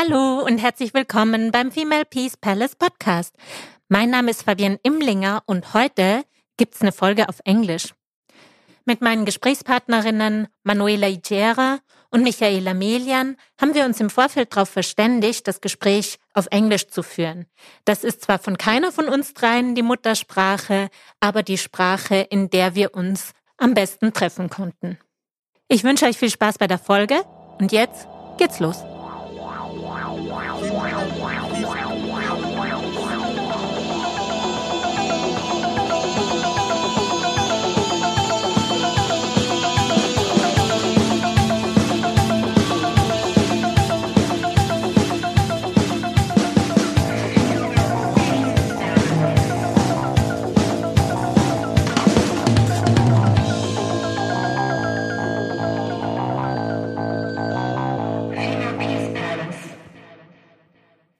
Hallo und herzlich willkommen beim Female Peace Palace Podcast. Mein Name ist Fabienne Imlinger und heute gibt's eine Folge auf Englisch. Mit meinen Gesprächspartnerinnen Manuela Igera und Michaela Melian haben wir uns im Vorfeld darauf verständigt, das Gespräch auf Englisch zu führen. Das ist zwar von keiner von uns dreien die Muttersprache, aber die Sprache, in der wir uns am besten treffen konnten. Ich wünsche euch viel Spaß bei der Folge und jetzt geht's los.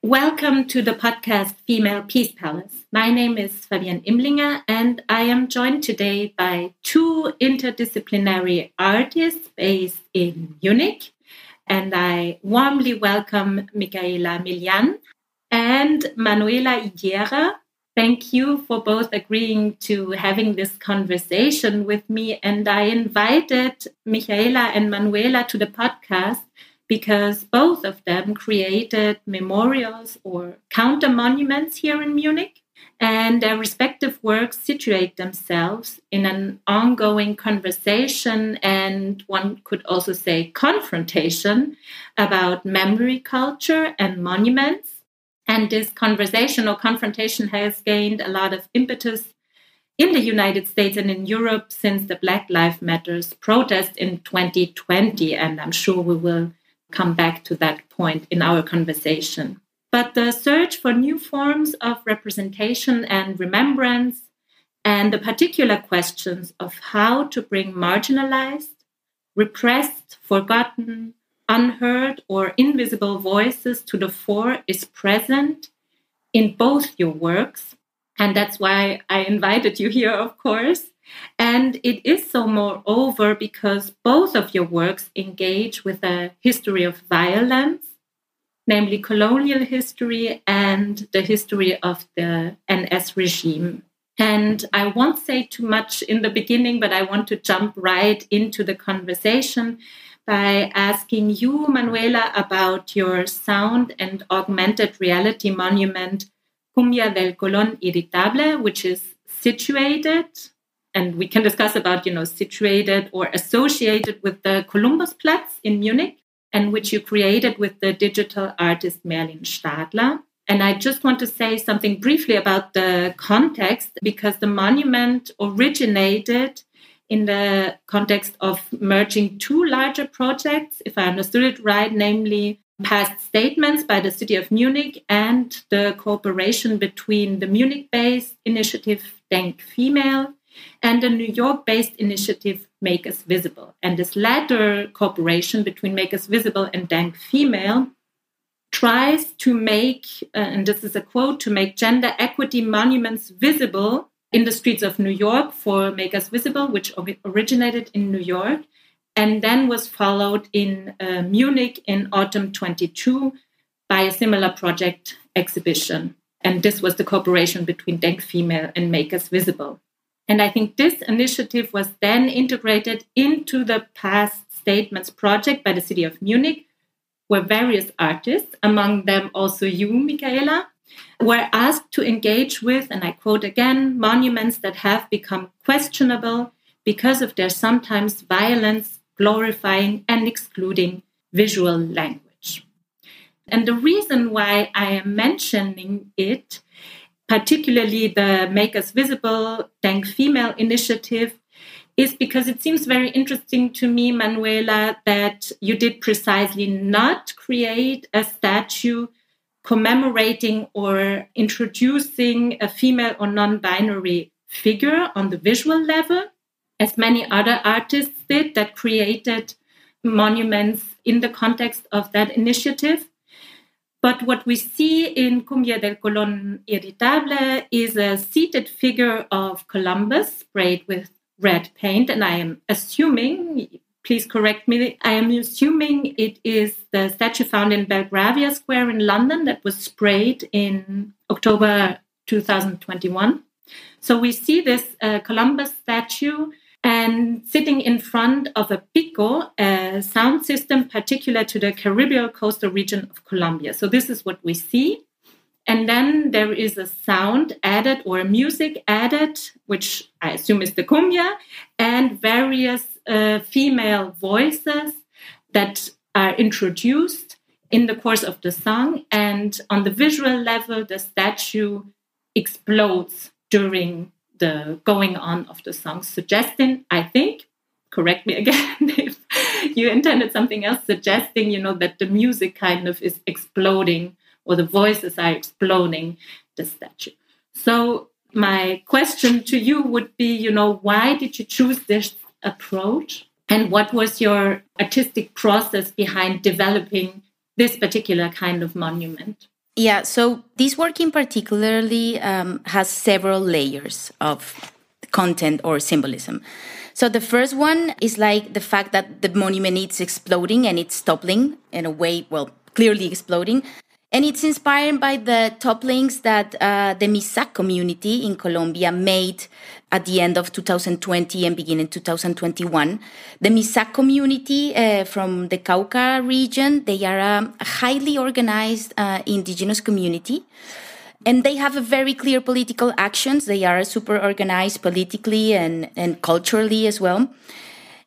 Welcome to the podcast Female Peace Palace. My name is Fabienne Imlinger, and I am joined today by two interdisciplinary artists based in Munich. And I warmly welcome Michaela Melián and Manuela Illera. Thank you for both agreeing to having this conversation with me. And I invited Michaela and Manuela to the podcast because both of them created memorials or counter monuments here in Munich, and their respective works situate themselves in an ongoing conversation and one could also say confrontation about memory culture and monuments. And this conversation or confrontation has gained a lot of impetus in the United States and in Europe since the Black Lives Matters protest in 2020. And I'm sure we will come back to that point in our conversation. But the search for new forms of representation and remembrance, and the particular questions of how to bring marginalized, repressed, forgotten, unheard, or invisible voices to the fore is present in both your works. And that's why I invited you here, of course. And it is so, moreover, because both of your works engage with a history of violence, namely colonial history and the history of the NS regime. And I won't say too much in the beginning, but I want to jump right into the conversation by asking you, Manuela, about your sound and augmented reality monument, Cumbia del Colón Irritable, which is situated and we can discuss about you know situated or associated with the Kolumbusplatz in Munich and which you created with the digital artist Merlin Stadler. And I just want to say something briefly about the context because the monument originated in the context of merging two larger projects, if I understood it right, namely past statements by the city of Munich and the cooperation between the Munich based initiative Denk Female and a New York based initiative, Make Us Visible. And this latter cooperation between Make Us Visible and Denk Female tries to make, uh, and this is a quote, to make gender equity monuments visible in the streets of New York for Make Us Visible, which originated in New York and then was followed in uh, Munich in autumn 22 by a similar project exhibition. And this was the cooperation between Denk Female and Make Us Visible. And I think this initiative was then integrated into the past statements project by the city of Munich, where various artists, among them also you, Michaela, were asked to engage with, and I quote again, monuments that have become questionable because of their sometimes violence, glorifying, and excluding visual language. And the reason why I am mentioning it particularly the Make Us Visible Denk Female initiative, is because it seems very interesting to me, Manuela, that you did precisely not create a statue commemorating or introducing a female or non binary figure on the visual level, as many other artists did that created monuments in the context of that initiative. But what we see in Cumbia del Colón Irritable is a seated figure of Columbus sprayed with red paint. And I am assuming, please correct me. I am assuming it is the statue found in Belgravia Square in London that was sprayed in October 2021. So we see this uh, Columbus statue and sitting in front of a pico, a sound system particular to the Caribbean coastal region of Colombia. So this is what we see. And then there is a sound added or music added, which I assume is the cumbia, and various uh, female voices that are introduced in the course of the song. And on the visual level, the statue explodes during the going on of the song, suggesting, I think, correct me again if you intended something else, suggesting, you know, that the music kind of is exploding or the voices are exploding the statue. So my question to you would be, you know, why did you choose this approach? And what was your artistic process behind developing this particular kind of monument? Yeah, so this work in particularly um, has several layers of content or symbolism. So the first one is like the fact that the monument is exploding and it's toppling in a way, well, clearly exploding. And it's inspired by the topplings that uh, the Misak community in Colombia made at the end of 2020 and beginning 2021. The Misak community uh, from the Cauca region, they are a highly organized uh, indigenous community. And they have a very clear political actions. They are super organized politically and, and culturally as well.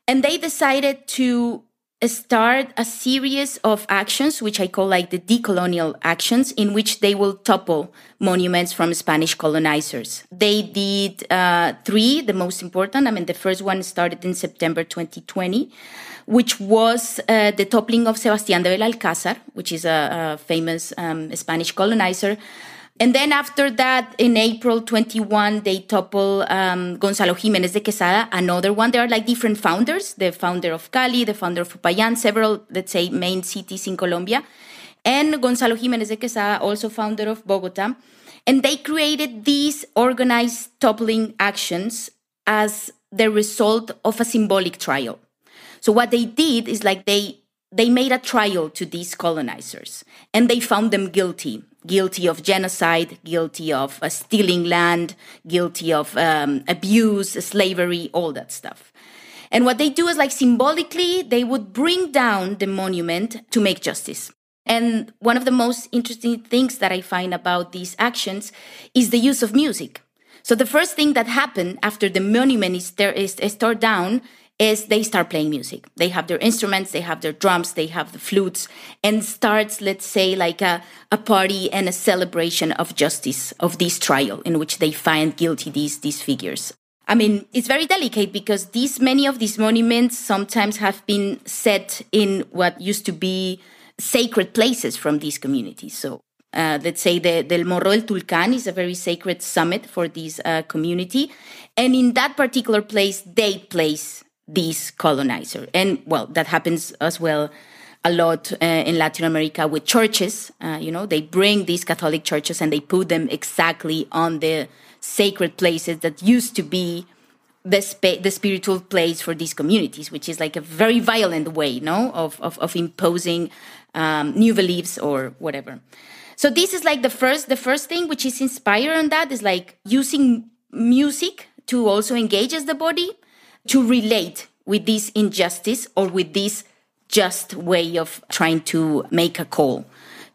And they decided to start a series of actions, which I call like the decolonial actions, in which they will topple monuments from Spanish colonizers. They did uh, three, the most important. I mean, the first one started in September 2020, which was uh, the toppling of Sebastián de Belalcázar, which is a, a famous um, Spanish colonizer and then after that, in April 21, they topple um, Gonzalo Jimenez de Quesada, another one. There are like different founders, the founder of Cali, the founder of Popayán, several, let's say, main cities in Colombia. And Gonzalo Jimenez de Quesada, also founder of Bogota. And they created these organized toppling actions as the result of a symbolic trial. So what they did is like they they made a trial to these colonizers and they found them guilty guilty of genocide, guilty of uh, stealing land, guilty of um, abuse, slavery, all that stuff. And what they do is like symbolically, they would bring down the monument to make justice. And one of the most interesting things that I find about these actions is the use of music. So the first thing that happened after the monument is, is torn down is they start playing music. They have their instruments, they have their drums, they have the flutes, and starts, let's say, like a, a party and a celebration of justice of this trial in which they find guilty these, these figures. I mean, it's very delicate because these many of these monuments sometimes have been set in what used to be sacred places from these communities. So uh, let's say the Del Morro del Tulcán is a very sacred summit for this uh, community. And in that particular place, they place this colonizer. And well, that happens as well a lot uh, in Latin America with churches. Uh, you know, they bring these Catholic churches and they put them exactly on the sacred places that used to be the the spiritual place for these communities, which is like a very violent way, no, of of, of imposing um, new beliefs or whatever. So this is like the first the first thing which is inspired on that is like using music to also engage as the body to relate with this injustice or with this just way of trying to make a call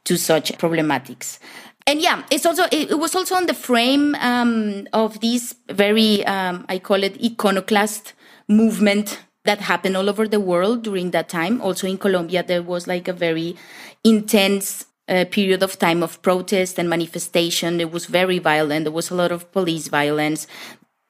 to such problematics. And yeah it's also it, was also on the frame um, of this very um, i call it iconoclast movement that happened all over the world during that time. Also in colombia there was like a very intense uh, period of time of protest and manifestation. It was very violent. There was a lot of police violence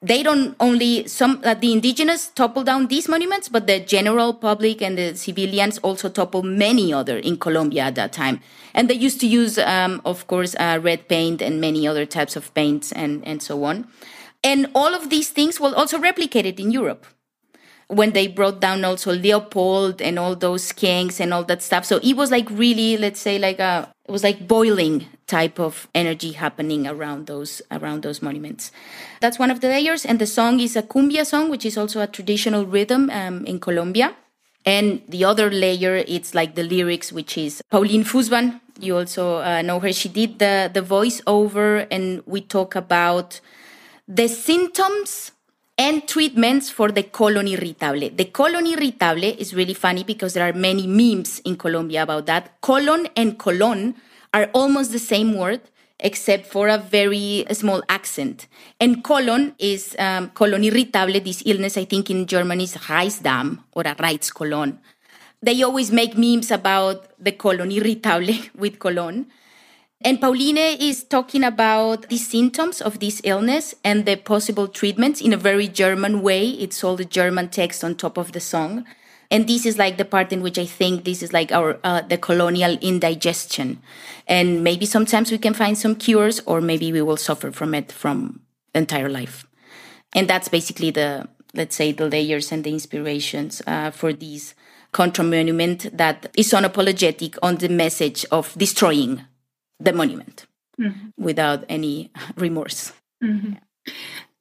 they don't only some uh, the indigenous topple down these monuments but the general public and the civilians also topple many other in colombia at that time. And they used to use um, of course uh, red paint and many other types of paints and, and so on. And all of these things were also replicated in europe when they brought down also leopold and all those kings and all that stuff. So it was like really let's say like a it was like boiling type of energy happening around those around those monuments. That's one of the layers, and the song is a cumbia song, which is also a traditional rhythm um, in Colombia. And the other layer, it's like the lyrics, which is Pauline Fusban. You also uh, know her. She did the, the voiceover, and we talk about the symptoms and treatments for the colon irritable. The colon irritable is really funny because there are many memes in Colombia about that. Colon and colon are almost the same word, except for a very small accent. And colon is um, colon irritable, this illness, I think in German is Reizdarm or a Reizkolon. They always make memes about the colon irritable with colon. And Pauline is talking about the symptoms of this illness and the possible treatments in a very German way. It's all the German text on top of the song. And this is like the part in which i think this is like our uh, the colonial indigestion. And maybe sometimes we can find some cures or maybe we will suffer from it from entire life. And that's basically the let's say the layers and the inspirations uh, for these contra monument that is unapologetic on the message of destroying the monument mm-hmm. without any remorse mm-hmm.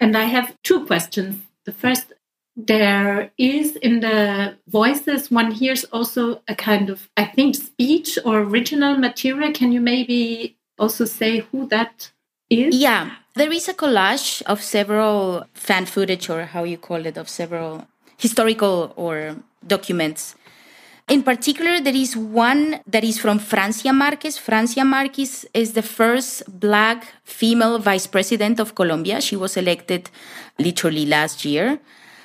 and i have two questions the first there is in the voices one hears also a kind of i think speech or original material can you maybe also say who that is yeah there is a collage of several fan footage or how you call it of several historical or documents in particular, there is one that is from Francia Marquez. Francia Marquez is the first black female vice president of Colombia. She was elected literally last year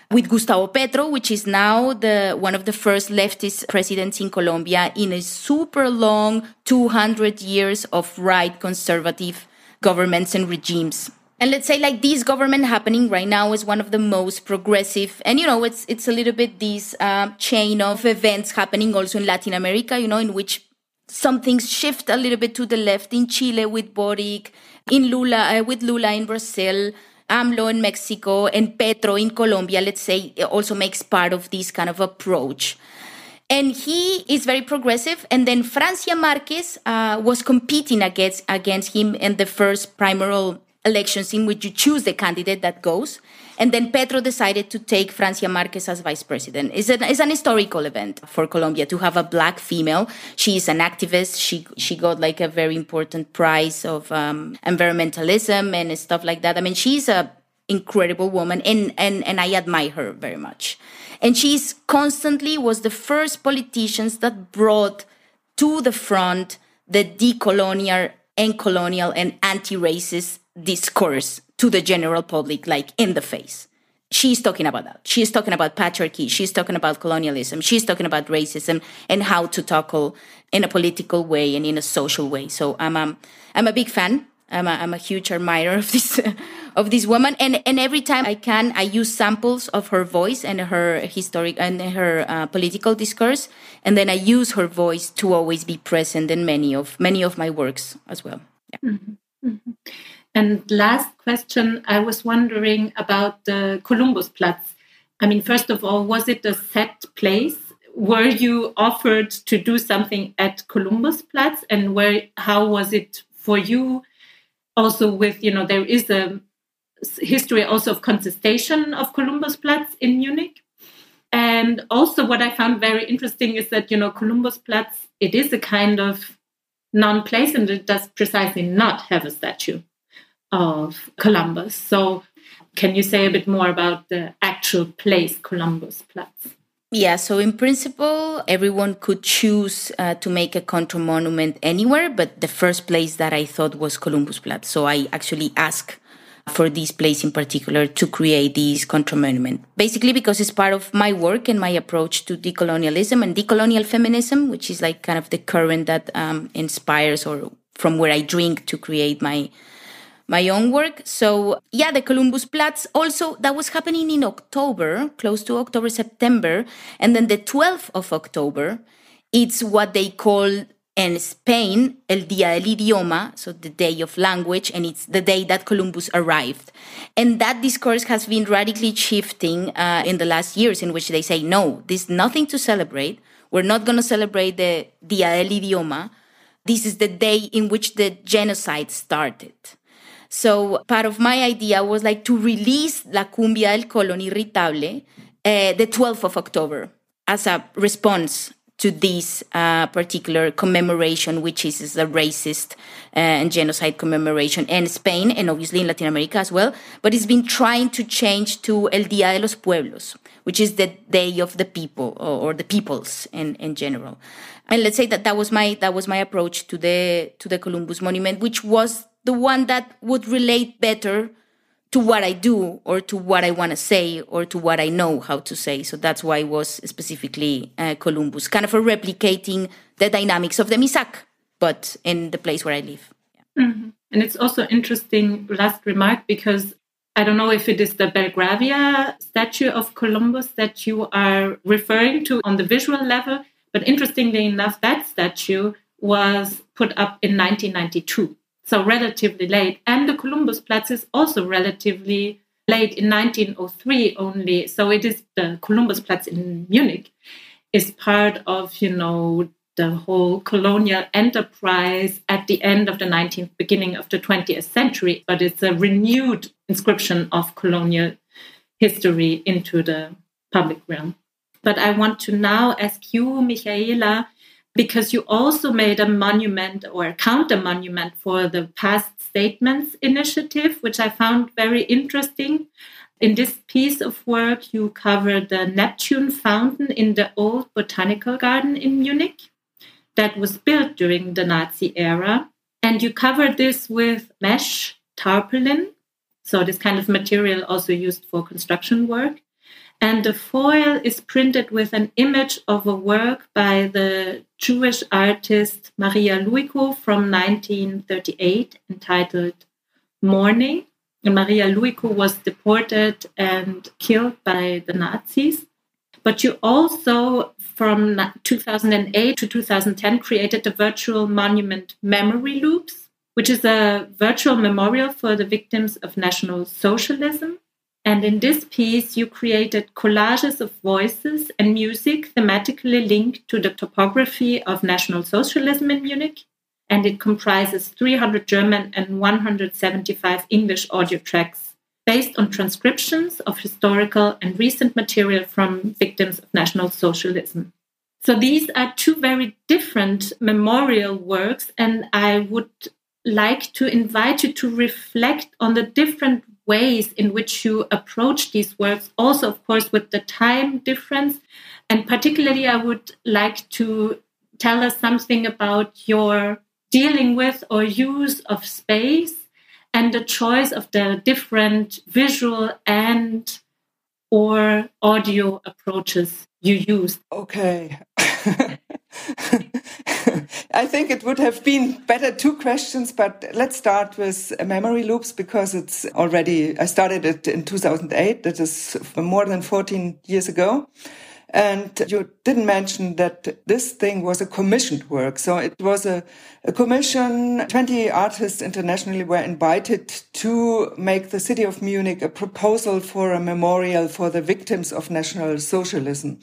with Gustavo Petro, which is now the one of the first leftist presidents in Colombia in a super long 200 years of right conservative governments and regimes. And let's say like this government happening right now is one of the most progressive, and you know it's it's a little bit this uh, chain of events happening also in Latin America, you know, in which some things shift a little bit to the left in Chile with Boric, in Lula uh, with Lula in Brazil, AMLO in Mexico and Petro in Colombia, let's say, also makes part of this kind of approach. And he is very progressive. And then Francia Marquez uh, was competing against, against him in the first primary elections in which you choose the candidate that goes. And then Petro decided to take Francia Marquez as vice president. It's an, it's an historical event for Colombia to have a black female. She is an activist. She she got like a very important prize of um, environmentalism and stuff like that. I mean, she's a incredible woman, and and and I admire her very much. And she's constantly was the first politicians that brought to the front the decolonial and colonial and anti-racist discourse to the general public, like in the face. She's talking about that. She's talking about patriarchy. She's talking about colonialism. She's talking about racism and how to tackle in a political way and in a social way. So I'm a, I'm a big fan. I'm a, I'm a huge admirer of this of this woman. And and every time I can, I use samples of her voice and her historic and her uh, political discourse, and then I use her voice to always be present in many of many of my works as well. Yeah. Mm-hmm. Mm-hmm. And last question, I was wondering about the Kolumbusplatz. I mean, first of all, was it a set place? Were you offered to do something at Kolumbusplatz, and where? How was it for you? Also, with you know, there is a history also of contestation of Kolumbusplatz in Munich. And also, what I found very interesting is that you know, Kolumbusplatz it is a kind of non-place, and it does precisely not have a statue of Columbus. So, can you say a bit more about the actual place, Kolumbusplatz? Yeah, so in principle, everyone could choose uh, to make a contra monument anywhere, but the first place that I thought was Kolumbusplatz. So I actually asked for this place in particular to create this contra monument. Basically, because it's part of my work and my approach to decolonialism and decolonial feminism, which is like kind of the current that um, inspires or from where I drink to create my my own work. So yeah, the Kolumbusplatz also that was happening in October, close to October, September, and then the 12th of October, it's what they call in Spain El Día del Idioma, so the day of language, and it's the day that Columbus arrived. And that discourse has been radically shifting uh, in the last years, in which they say, no, there's nothing to celebrate. We're not going to celebrate the Día del Idioma. This is the day in which the genocide started. So part of my idea was like to release La Cumbia del Colón Irritable uh, the 12th of October as a response to this uh, particular commemoration, which is, is a racist uh, and genocide commemoration in Spain and obviously in Latin America as well. But it's been trying to change to El Día de los Pueblos, which is the day of the people or, or the peoples in, in general. And let's say that that was my that was my approach to the to the Columbus Monument, which was the one that would relate better to what I do or to what I want to say or to what I know how to say. So that's why it was specifically uh, Columbus, kind of a replicating the dynamics of the Misak, but in the place where I live. Yeah. Mm-hmm. And it's also interesting, last remark, because I don't know if it is the Belgravia statue of Columbus that you are referring to on the visual level, but interestingly enough, that statue was put up in 1992 so relatively late. And the Kolumbusplatz is also relatively late in 1903 only. So it is the Kolumbusplatz in Munich is part of, you know, the whole colonial enterprise at the end of the 19th, beginning of the 20th century, but it's a renewed inscription of colonial history into the public realm. But I want to now ask you, Michaela, because you also made a monument or a counter monument for the past statements initiative, which I found very interesting. In this piece of work, you cover the Neptune fountain in the old botanical garden in Munich that was built during the Nazi era. And you cover this with mesh tarpaulin, so this kind of material also used for construction work. And the foil is printed with an image of a work by the Jewish artist Maria Luiko from 1938 entitled Mourning. And Maria Luiko was deported and killed by the Nazis. But you also, from 2008 to 2010, created the virtual monument Memory Loops, which is a virtual memorial for the victims of National Socialism. And in this piece, you created collages of voices and music thematically linked to the topography of National Socialism in Munich. And it comprises 300 German and 175 English audio tracks based on transcriptions of historical and recent material from victims of National Socialism. So these are two very different memorial works, and I would like to invite you to reflect on the different ways in which you approach these works, also, of course, with the time difference. And particularly, I would like to tell us something about your dealing with or use of space and the choice of the different visual and or audio approaches you use. Okay. I think it would have been better two questions, but let's start with memory loops because it's already, I started it in 2008. That is more than 14 years ago. And you didn't mention that this thing was a commissioned work. So it was a, a, commission. 20 artists internationally were invited to make the city of Munich a proposal for a memorial for the victims of National Socialism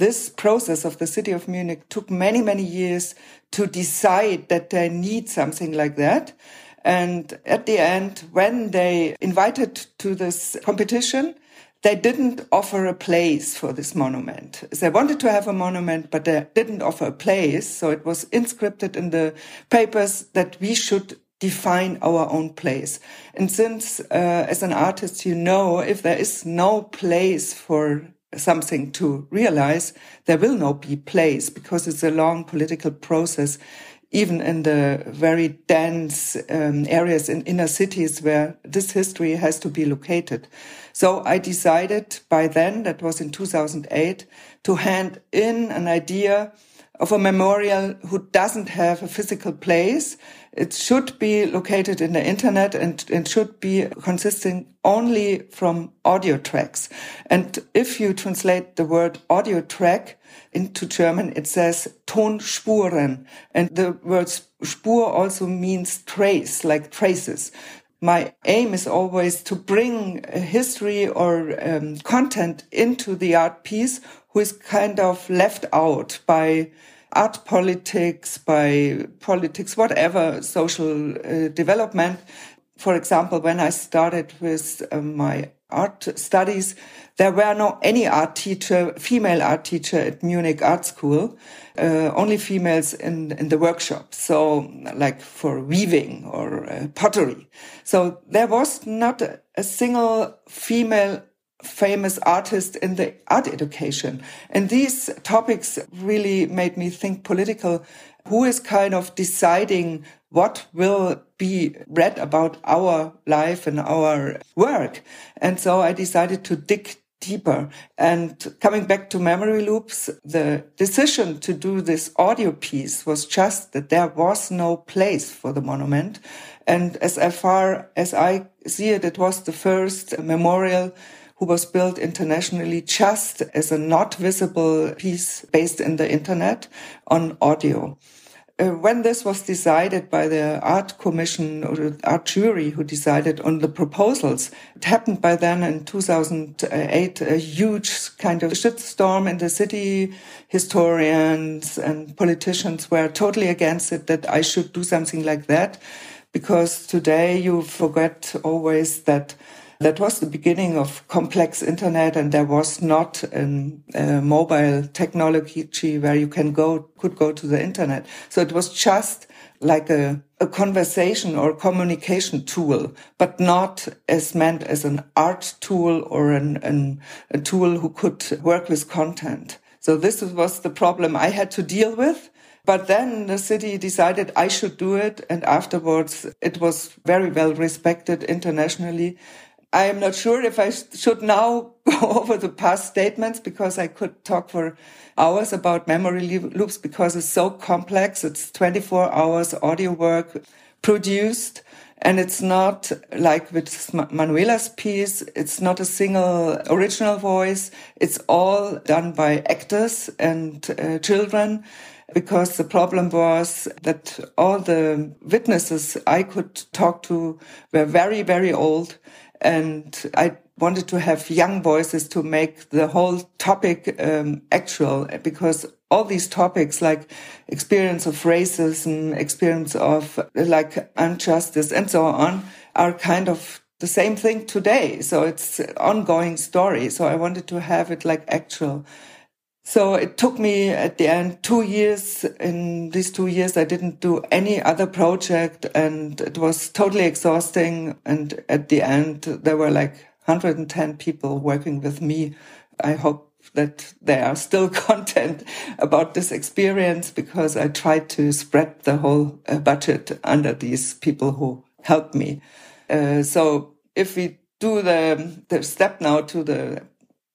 this process of the city of Munich took many, many years to decide that they need something like that. And at the end, when they invited to this competition, they didn't offer a place for this monument. They wanted to have a monument, but they didn't offer a place. So it was inscripted in the papers that we should define our own place. And since, uh, as an artist, you know, if there is no place for something to realize there will not be place because it's a long political process even in the very dense um, areas in inner cities where this history has to be located. So I decided by then, that was in 2008, to hand in an idea of a memorial who doesn't have a physical place. It should be located in the internet and it should be consisting only from audio tracks. And if you translate the word audio track into German, it says Tonspuren. And the word Spur also means trace, like traces my aim is always to bring history or um, content into the art piece who is kind of left out by art politics, by politics, whatever social uh, development. For example, when I started with uh, my art studies, there were no any art teacher, female art teacher at Munich Art School, uh, only females in, in the workshop. So like for weaving or uh, pottery. So there was not a, a single female famous artist in the art education. And these topics really made me think political. Who is kind of deciding what will be read about our life and our work? And so I decided to dig deeper. And coming back to memory loops, the decision to do this audio piece was just that there was no place for the monument. And as far as I see it, it was the first memorial who was built internationally just as a not visible piece based in the internet on audio. Uh, when this was decided by the art commission or the art jury who decided on the proposals, it happened by then in 2008, a huge kind of shitstorm in the city. Historians and politicians were totally against it that I should do something like that. Because today you forget always that that was the beginning of complex internet and there was not a mobile technology where you can go, could go to the internet. So it was just like a, a conversation or communication tool, but not as meant as an art tool or an, an, a tool who could work with content. So this was the problem I had to deal with. But then the city decided I should do it. And afterwards, it was very well respected internationally. I am not sure if I should now go over the past statements because I could talk for hours about memory loops because it's so complex. It's 24 hours audio work produced. And it's not like with Manuela's piece. It's not a single original voice. It's all done by actors and uh, children because the problem was that all the witnesses I could talk to were very, very old and I wanted to have young voices to make the whole topic um, actual because all these topics like experience of racism, experience of like injustice and so on are kind of the same thing today. So it's ongoing story. So I wanted to have it like actual. So it took me at the end two years. In these two years, I didn't do any other project and it was totally exhausting. And at the end, there were like 110 people working with me. I hope that they are still content about this experience because I tried to spread the whole uh, budget under these people who helped me. Uh, so if we do the, the step now to the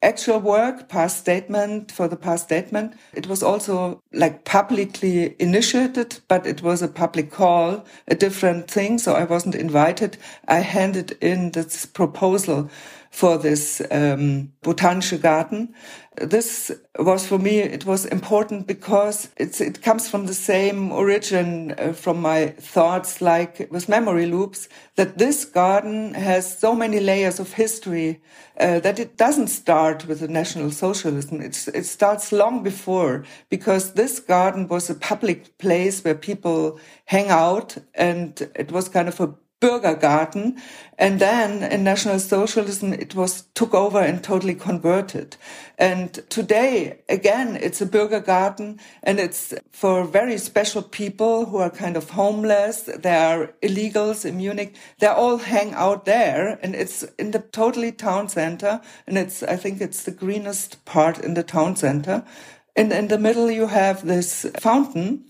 actual work, past statement for the past statement. It was also like publicly initiated, but it was a public call, a different thing. So I wasn't invited. I handed in this proposal for this um, botanische garden. This was for me, it was important because it comes from the same origin uh, from my thoughts, like with memory loops, that this garden has so many layers of history uh, that it doesn't start with the National Socialism. It's, it starts long before because this garden was a public place where people hang out and it was kind of a Bürgergarten. And then in National Socialism, it was took over and totally converted. And today, again, it's a Bürgergarten and it's for very special people who are kind of homeless. They are illegals in Munich. They all hang out there and it's in the totally town center. And it's, I think it's the greenest part in the town center. And in the middle, you have this fountain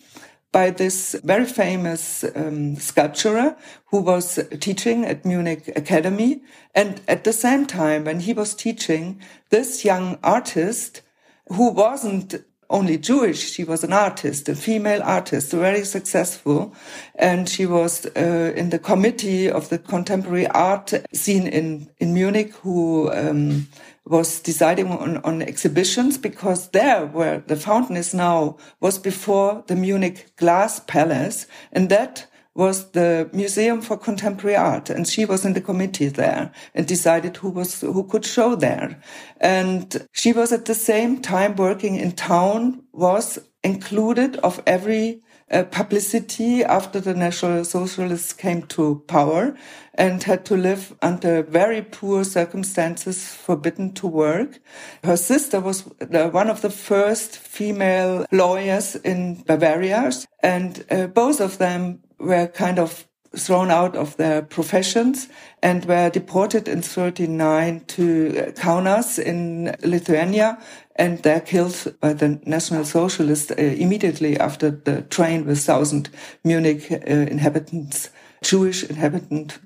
by this very famous um, sculptor who was teaching at Munich Academy. And at the same time, when he was teaching, this young artist who wasn't only Jewish. She was an artist, a female artist, very successful. And she was uh, in the committee of the contemporary art scene in, in Munich who um, was deciding on, on exhibitions because there where the fountain is now was before the Munich Glass Palace. And that was the Museum for Contemporary Art, and she was in the committee there and decided who was who could show there. And she was at the same time working in town, was included of every uh, publicity after the National Socialists came to power and had to live under very poor circumstances, forbidden to work. Her sister was one of the first female lawyers in Bavaria, and uh, both of them were kind of thrown out of their professions and were deported in 39 to Kaunas in Lithuania and they're killed by the National Socialists uh, immediately after the train with thousand Munich uh, inhabitants, Jewish inhabitants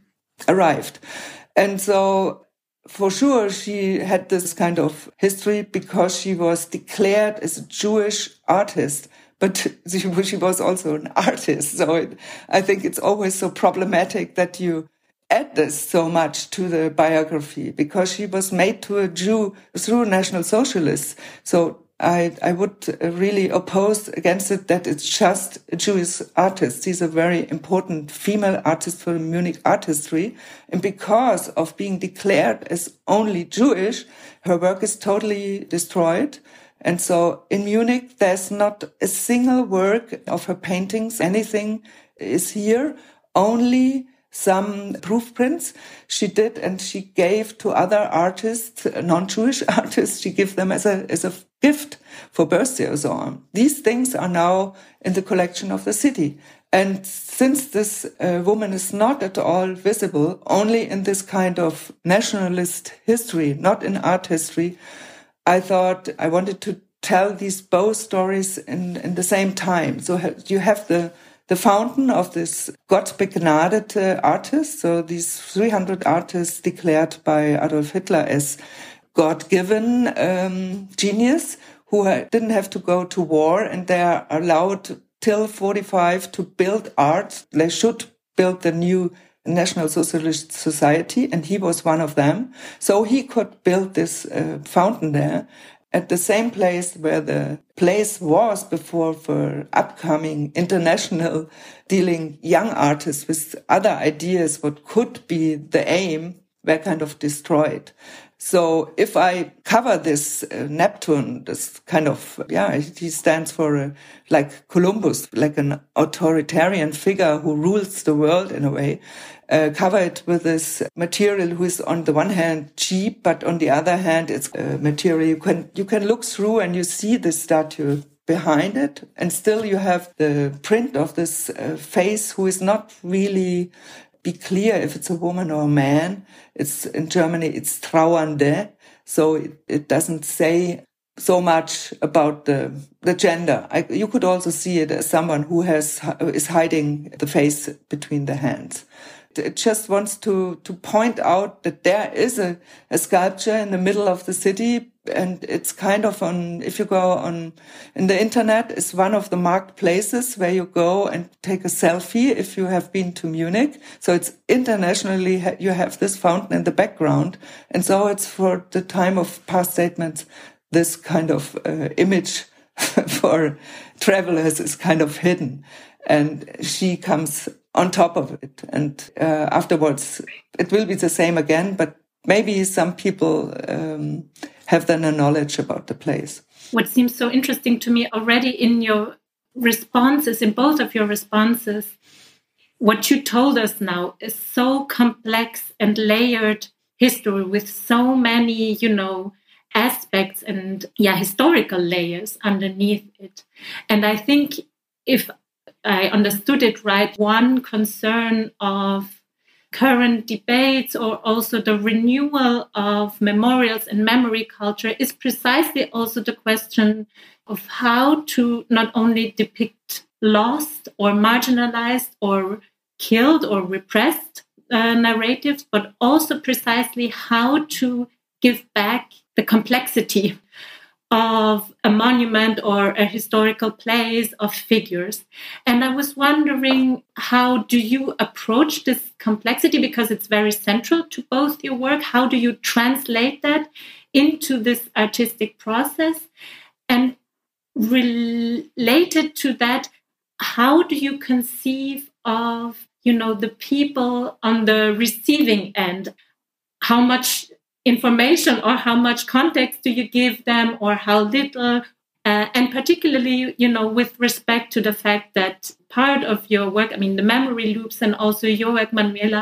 arrived. And so for sure she had this kind of history because she was declared as a Jewish artist but she, was also an artist. So it, I think it's always so problematic that you add this so much to the biography because she was made to a Jew through National Socialists. So I, I would really oppose against it that it's just a Jewish artist. She's a very important female artist for Munich art history. And because of being declared as only Jewish, her work is totally destroyed. And so in Munich, there's not a single work of her paintings. Anything is here. Only some proof prints she did and she gave to other artists, non-Jewish artists. She gave them as a, as a gift for birthday or so on. These things are now in the collection of the city. And since this uh, woman is not at all visible, only in this kind of nationalist history, not in art history, I thought I wanted to tell these both stories in, in the same time. So you have the, the fountain of this Gott begnadet uh, artist. So these 300 artists declared by Adolf Hitler as God-given um, genius who didn't have to go to war and they are allowed till 45 to build art. They should build the new National Socialist Society, and he was one of them. So he could build this uh, fountain there at the same place where the place was before for upcoming international dealing young artists with other ideas, what could be the aim, were kind of destroyed. So if I cover this uh, Neptune, this kind of, yeah, he stands for uh, like Columbus, like an authoritarian figure who rules the world in a way, uh, cover it with this material who is on the one hand cheap, but on the other hand, it's a material you can, you can look through and you see the statue behind it. And still you have the print of this uh, face who is not really be clear if it's a woman or a man. It's in Germany, it's trauernde. So it, it doesn't say so much about the, the gender. I, you could also see it as someone who has, is hiding the face between the hands. It just wants to, to point out that there is a, a sculpture in the middle of the city. And it's kind of on, if you go on in the internet, is one of the marked places where you go and take a selfie if you have been to Munich. So it's internationally, you have this fountain in the background. And so it's for the time of past statements, this kind of uh, image for travelers is kind of hidden. And she comes on top of it. And uh, afterwards, it will be the same again, but maybe some people um, have then a knowledge about the place. What seems so interesting to me already in your responses, in both of your responses, what you told us now is so complex and layered history with so many, you know, aspects and yeah, historical layers underneath it. And I think if I understood it right, one concern of current debates or also the renewal of memorials and memory culture is precisely also the question of how to not only depict lost or marginalized or killed or repressed uh, narratives, but also precisely how to give back the complexity of a monument or a historical place of figures. And I was wondering, how do you approach this complexity? Because it's very central to both your work. How do you translate that into this artistic process? And related to that, how do you conceive of, you know, the people on the receiving end? How much information or how much context do you give them or how little Uh, and particularly, you know, with respect to the fact that part of your work, I mean, the memory loops and also your work, Manuela,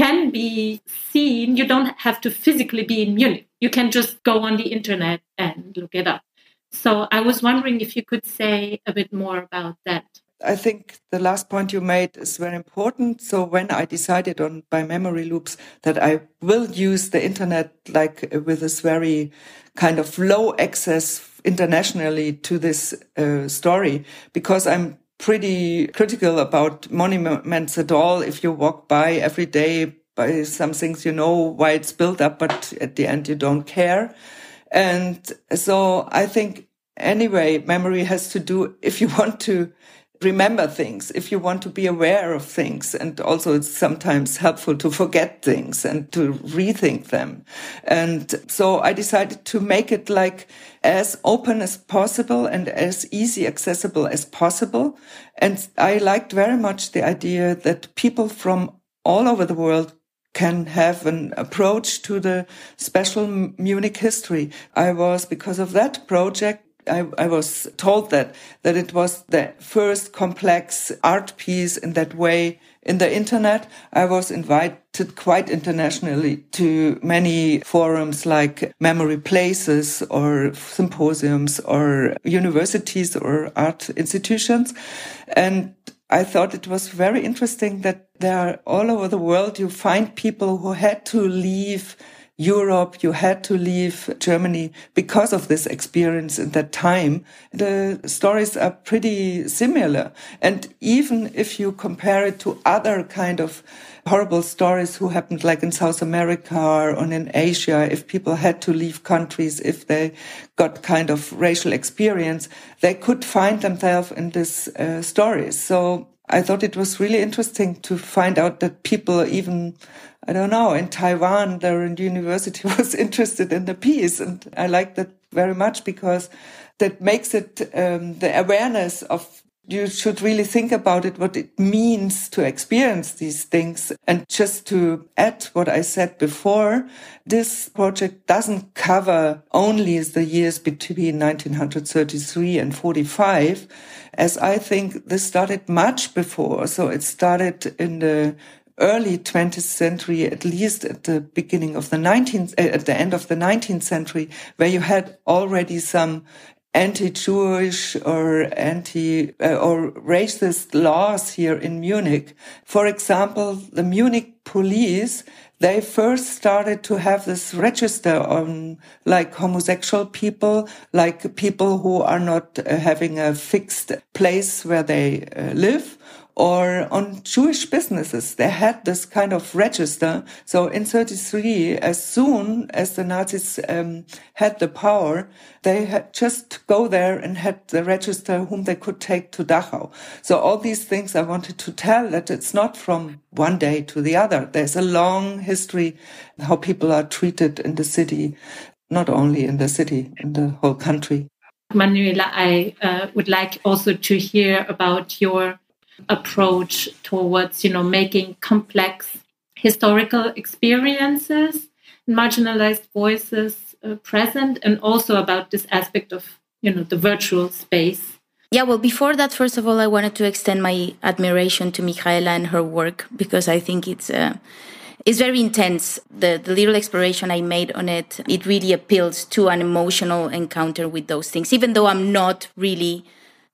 can be seen. You don't have to physically be in Munich. You can just go on the internet and look it up. So I was wondering if you could say a bit more about that. I think the last point you made is very important. So when I decided on by memory loops that I will use the internet like with this very kind of low access internationally to this uh, story, because I'm pretty critical about monuments at all. If you walk by every day by some things, you know why it's built up, but at the end you don't care. And so I think anyway, memory has to do, if you want to remember things, if you want to be aware of things. And also it's sometimes helpful to forget things and to rethink them. And so I decided to make it like as open as possible and as easy accessible as possible. And I liked very much the idea that people from all over the world can have an approach to the special Munich history. I was, because of that project, I, I, was told that that it was the first complex art piece in that way in the internet. I was invited quite internationally to many forums like memory places or symposiums or universities or art institutions. And I thought it was very interesting that there are all over the world you find people who had to leave Europe, you had to leave Germany because of this experience in that time. The stories are pretty similar. And even if you compare it to other kind of horrible stories who happened like in South America or in Asia, if people had to leave countries, if they got kind of racial experience, they could find themselves in these uh, stories. So I thought it was really interesting to find out that people even I don't know, in Taiwan, the university was interested in the piece. And I like that very much because that makes it um, the awareness of you should really think about it, what it means to experience these things. And just to add what I said before, this project doesn't cover only the years between 1933 and 45, as I think this started much before. So it started in the early 20th century, at least at the beginning of the 19th, uh, at the end of the 19th century, where you had already some anti-Jewish or anti uh, or racist laws here in Munich. For example, the Munich police they first started to have this register on like homosexual people, like people who are not uh, having a fixed place where they uh, live or on Jewish businesses. They had this kind of register. So in 33, as soon as the Nazis um, had the power, they had just go there and had the register whom they could take to Dachau. So all these things I wanted to tell that it's not from one day to the other. There's a long history how people are treated in the city, not only in the city, in the whole country. Manuela, I uh, would like also to hear about your approach towards you know making complex historical experiences marginalized voices uh, present and also about this aspect of you know the virtual space. Yeah well before that first of all i wanted to extend my admiration to michaela and her work because i think it's uh, it's very intense. The, the little exploration i made on it it really appeals to an emotional encounter with those things even though i'm not really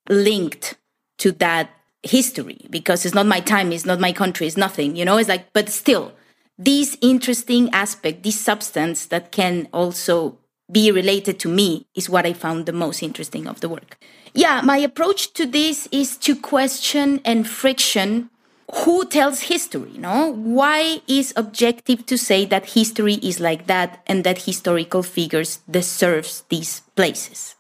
linked to that history because it's not my time, it's not my country, it's nothing, you know? It's like, but still, this interesting aspect, this substance that can also be related to me is what I found the most interesting of the work. Yeah, my approach to this is to question and friction who tells history, no? Why is objective to say that history is like that and that historical figures deserves these places?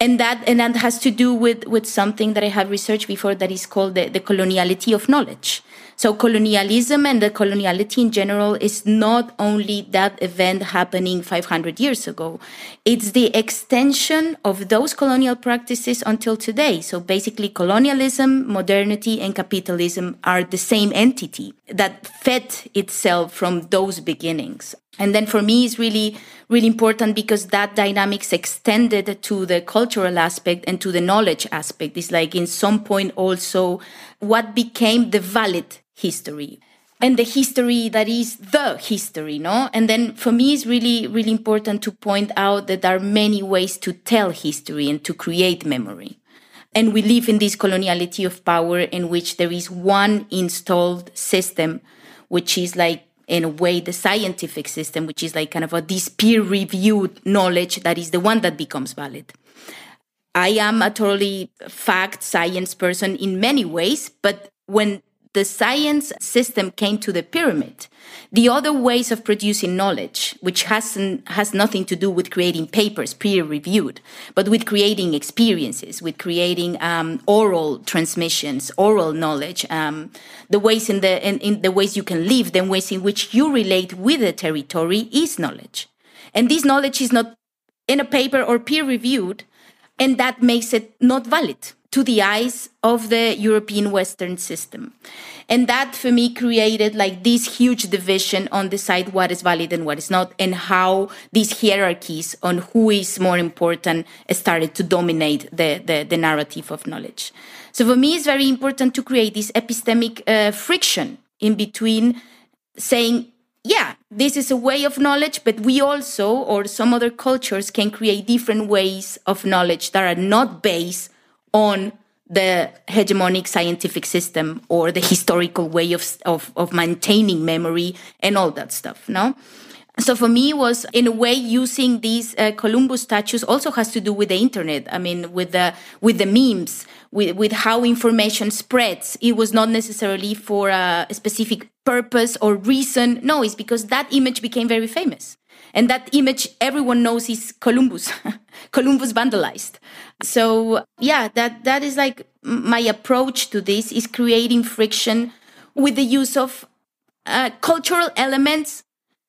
And that and that has to do with with something that I have researched before that is called the, the coloniality of knowledge. So colonialism and the coloniality in general is not only that event happening 500 years ago. It's the extension of those colonial practices until today. So basically colonialism, modernity and capitalism are the same entity that fed itself from those beginnings. And then for me, it's really, really important because that dynamics extended to the cultural aspect and to the knowledge aspect. It's like in some point also what became the valid history and the history that is the history, no? And then for me, it's really, really important to point out that there are many ways to tell history and to create memory. And we live in this coloniality of power in which there is one installed system, which is like, in a way, the scientific system, which is like kind of a this peer reviewed knowledge that is the one that becomes valid. I am a totally fact science person in many ways, but when the science system came to the pyramid. The other ways of producing knowledge, which hasn't, has nothing to do with creating papers peer reviewed, but with creating experiences, with creating um, oral transmissions, oral knowledge, um, the ways in the in, in the ways you can live, the ways in which you relate with the territory is knowledge, and this knowledge is not in a paper or peer reviewed, and that makes it not valid to the eyes of the European Western system. And that for me created like this huge division on the side what is valid and what is not, and how these hierarchies on who is more important started to dominate the, the, the narrative of knowledge. So for me, it's very important to create this epistemic uh, friction in between saying, yeah, this is a way of knowledge, but we also, or some other cultures, can create different ways of knowledge that are not based on the hegemonic scientific system or the historical way of, of, of maintaining memory and all that stuff, no? So for me was in a way using these uh, Columbus statues also has to do with the internet. I mean, with the with the memes, with with how information spreads. It was not necessarily for a specific purpose or reason. No, it's because that image became very famous. And that image everyone knows is Columbus, Columbus vandalized. So yeah, that, that is like my approach to this is creating friction with the use of uh, cultural elements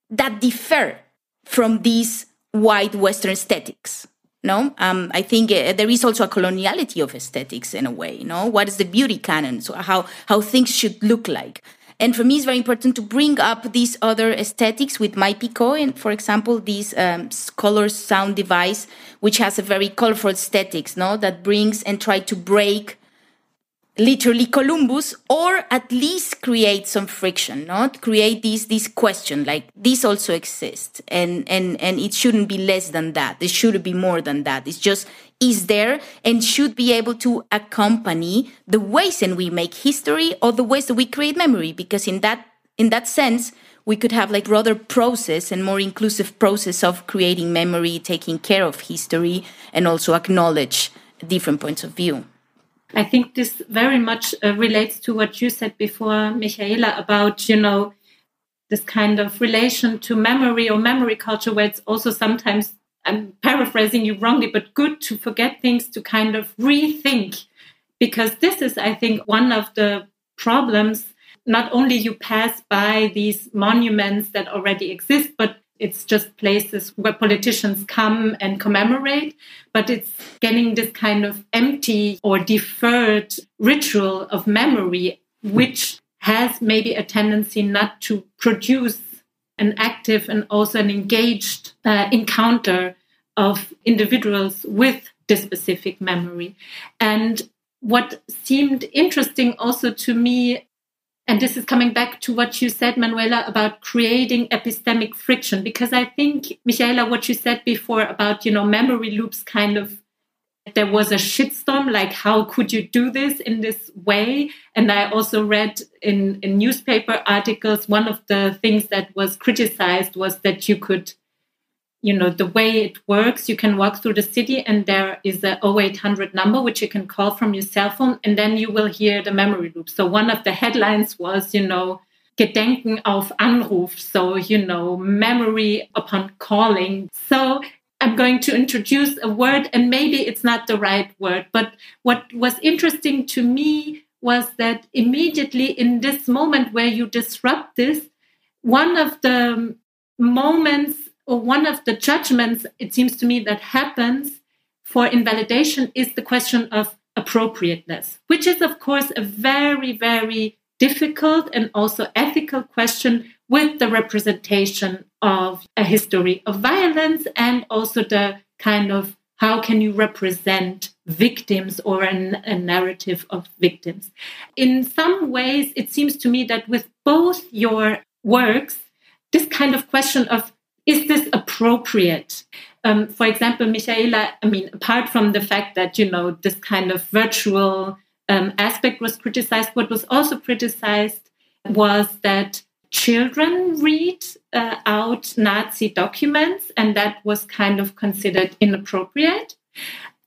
that differ from these white Western aesthetics. No, um, I think uh, there is also a coloniality of aesthetics in a way. No, what is the beauty canon? So how how things should look like. And for me, it's very important to bring up these other aesthetics with my Pico, and for example, this um, color sound device, which has a very colorful aesthetics, no, that brings and try to break literally Columbus, or at least create some friction, not create this this question like this also exists, and and and it shouldn't be less than that. It should be more than that. It's just is there and should be able to accompany the ways in we make history or the ways that we create memory because in that in that sense we could have like broader process and more inclusive process of creating memory taking care of history and also acknowledge different points of view. I think this very much uh, relates to what you said before michaela about you know this kind of relation to memory or memory culture where it's also sometimes I'm paraphrasing you wrongly, but good to forget things to kind of rethink. Because this is, I think, one of the problems. Not only you pass by these monuments that already exist, but it's just places where politicians come and commemorate, but it's getting this kind of empty or deferred ritual of memory, which has maybe a tendency not to produce an active and also an engaged uh, encounter of individuals with this specific memory. And what seemed interesting also to me, and this is coming back to what you said, Manuela, about creating epistemic friction, because I think, Michaela, what you said before about, you know, memory loops kind of there was a shitstorm like how could you do this in this way? And i also read in, in newspaper articles one of the things that was criticized was that you could you know the way it works you can walk through the city and there is a 0800 number which you can call from your cell phone and then you will hear the memory loop. So one of the headlines was you know gedenken auf anruf. So you know memory upon calling. So I'm going to introduce a word, and maybe it's not the right word, but what was interesting to me was that immediately in this moment where you disrupt this, one of the moments or one of the judgments, it seems to me, that happens for invalidation is the question of appropriateness, which is, of course, a very, very difficult and also ethical question with the representation of a history of violence and also the kind of how can you represent victims or an, a narrative of victims? In some ways, it seems to me that with both your works, this kind of question of is this appropriate? Um, for example, Michaela, I mean, apart from the fact that, you know, this kind of virtual um, aspect was criticized, what was also criticized was that children read uh, out Nazi documents, and that was kind of considered inappropriate.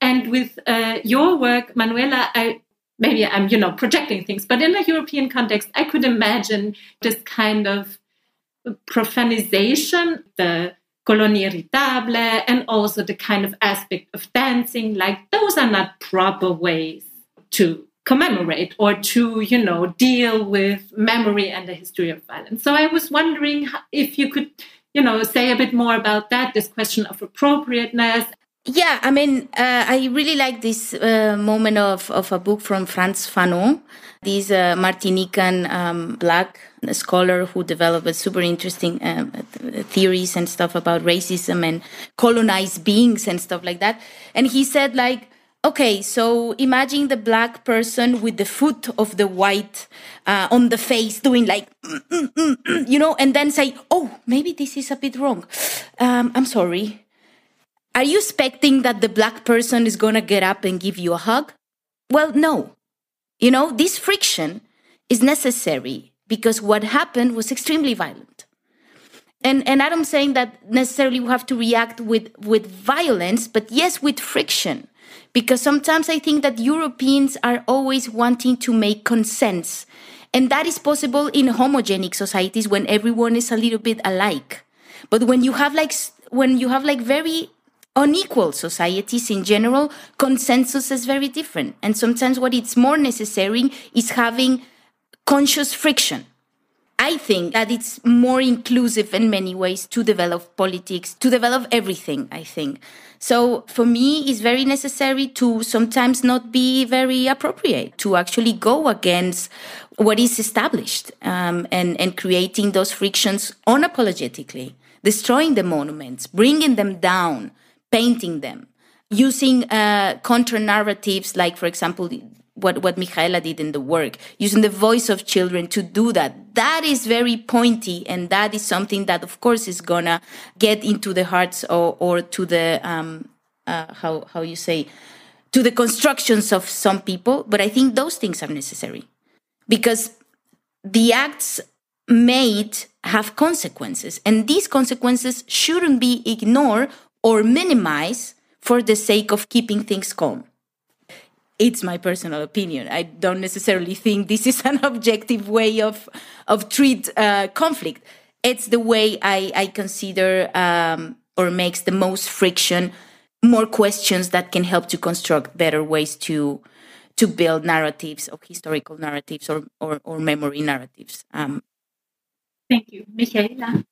And with uh, your work, Manuela, I maybe I'm you know projecting things, but in a European context, I could imagine this kind of profanization, the Colón irritable, and also the kind of aspect of dancing. Like those are not proper ways to commemorate or to, you know, deal with memory and the history of violence. So I was wondering if you could, you know, say a bit more about that, this question of appropriateness. Yeah, I mean, uh, I really like this uh, moment of, of a book from Frantz Fanon, this uh, Martinican um, black scholar who developed super interesting um, theories and stuff about racism and colonized beings and stuff like that. And he said, like, Okay, so imagine the black person with the foot of the white uh, on the face doing like, mm, mm, mm, you know, and then say, oh, maybe this is a bit wrong. Um, I'm sorry. Are you expecting that the black person is going to get up and give you a hug? Well, no. You know, this friction is necessary because what happened was extremely violent. And, and I'm saying that necessarily we have to react with, with violence, but yes, with friction because sometimes I think that Europeans are always wanting to make consents. And that is possible in homogenic societies when everyone is a little bit alike. But when you have like when you have like very unequal societies in general, consensus is very different. And sometimes what it's more necessary is having conscious friction. I think that it's more inclusive in many ways to develop politics, to develop everything, I think. So for me, it's very necessary to sometimes not be very appropriate, to actually go against what is established um, and, and creating those frictions unapologetically, destroying the monuments, bringing them down, painting them, using uh, counter narratives like, for example, what, what Michaela did in the work, using the voice of children to do that. That is very pointy, and that is something that, of course, is gonna get into the hearts or, or to the um, uh, how how you say to the constructions of some people. But I think those things are necessary because the acts made have consequences, and these consequences shouldn't be ignored or minimized for the sake of keeping things calm it's my personal opinion. I don't necessarily think this is an objective way of of treat uh, conflict. It's the way I I consider um, or makes the most friction, more questions that can help to construct better ways to to build narratives of historical narratives or or, or memory narratives. Um, Thank you, Michaela.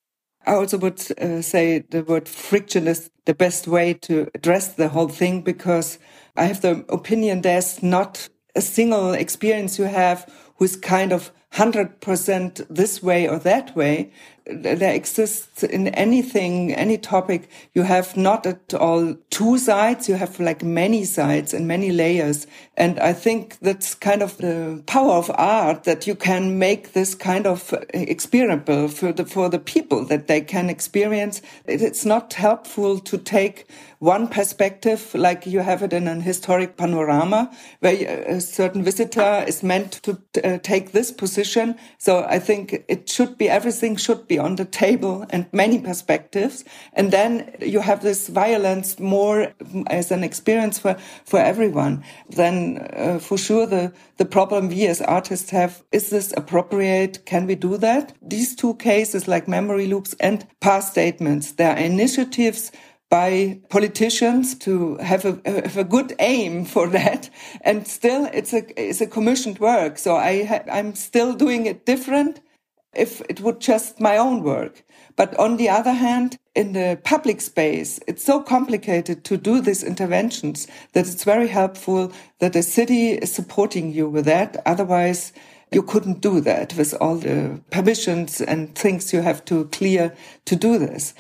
I also would uh, say the word friction is the best way to address the whole thing because I have the opinion there's not a single experience you have who's kind of 100% this way or that way. There exists in anything, any topic, you have not at all two sides, you have like many sides and many layers. And I think that's kind of the power of art that you can make this kind of experiable for the, for the people that they can experience. It's not helpful to take one perspective, like you have it in an historic panorama, where a certain visitor is meant to uh, take this position. So I think it should be, everything should be on the table and many perspectives. And then you have this violence more as an experience for, for everyone. Then uh, for sure the, the problem we as artists have, is this appropriate? Can we do that? These two cases like memory loops and past statements, there are initiatives by politicians to have a, have a good aim for that. And still, it's a it's a commissioned work. So I I'm still doing it different. If it would just my own work. But on the other hand, in the public space, it's so complicated to do these interventions that it's very helpful that the city is supporting you with that. Otherwise, you couldn't do that with all the permissions and things you have to clear to do this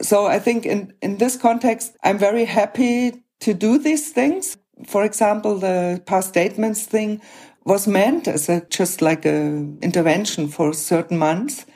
so I think in, in this context, I'm very happy to do these things. For example, the past statements thing was meant as a, just like a intervention for certain months.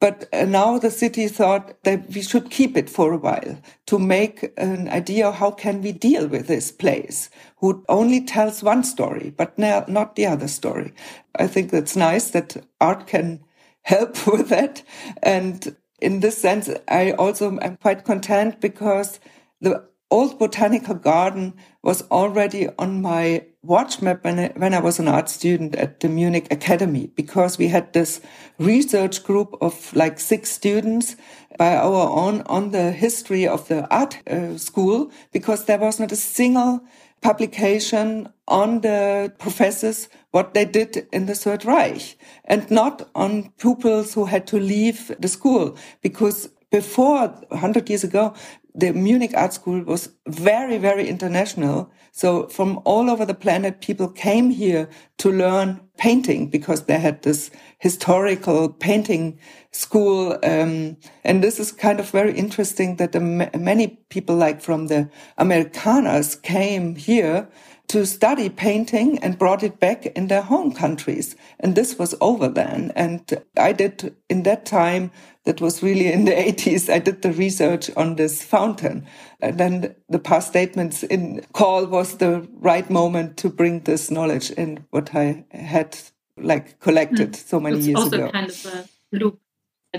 But uh, now the city thought that we should keep it for a while to make an idea how can we deal with this place who only tells one story, but not the other story. I think that's nice that art can help with that. And in this sense, I also am quite content because the old botanical garden was already on my watch map when I, when I was an art student at the Munich Academy because we had this research group of like six students by our own on the history of the art uh, school because there was not a single publication on the professors what they did in the Third Reich and not on pupils who had to leave the school because before 100 years ago the Munich Art School was very, very international. So from all over the planet, people came here to learn painting because they had this historical painting school. Um, and this is kind of very interesting that the, many people like from the Americanas came here to study painting and brought it back in their home countries. And this was over then. And I did in that time, that was really in the 80s, I did the research on this fountain. And then the past statements in call was the right moment to bring this knowledge in what I had like collected mm. so many it's years also ago. kind of a loop.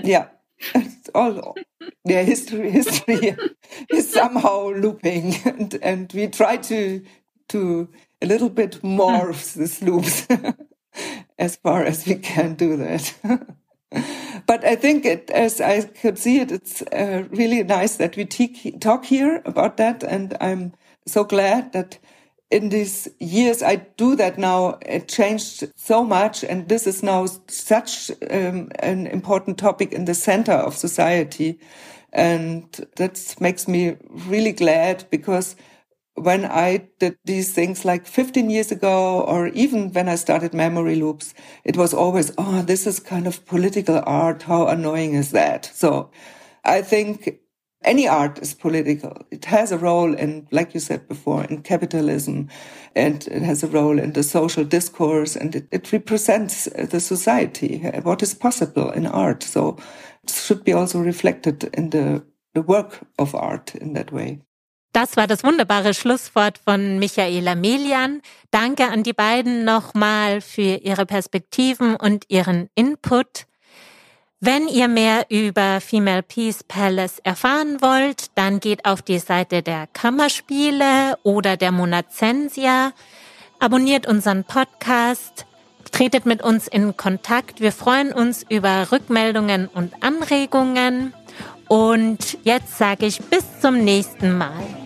Yeah. It's all yeah, history history is somehow looping and, and we try to to a little bit more hmm. of these loops as far as we can do that. But I think it, as I could see it, it's uh, really nice that we talk here about that. And I'm so glad that in these years I do that now. It changed so much. And this is now such um, an important topic in the center of society. And that makes me really glad because when I did these things like 15 years ago, or even when I started memory loops, it was always, oh, this is kind of political art. How annoying is that? So I think any art is political. It has a role in, like you said before, in capitalism, and it has a role in the social discourse, and it, it represents uh, the society, uh, what is possible in art. So it should be also reflected in the, the work of art in that way. Das war das wunderbare Schlusswort von Michaela Melian. Danke an die beiden nochmal für ihre Perspektiven und ihren Input. Wenn ihr mehr über Female Peace Palace erfahren wollt, dann geht auf die Seite der Kammerspiele oder der Monazensia, abonniert unseren Podcast, tretet mit uns in Kontakt. Wir freuen uns über Rückmeldungen und Anregungen. Und jetzt sage ich bis zum nächsten Mal.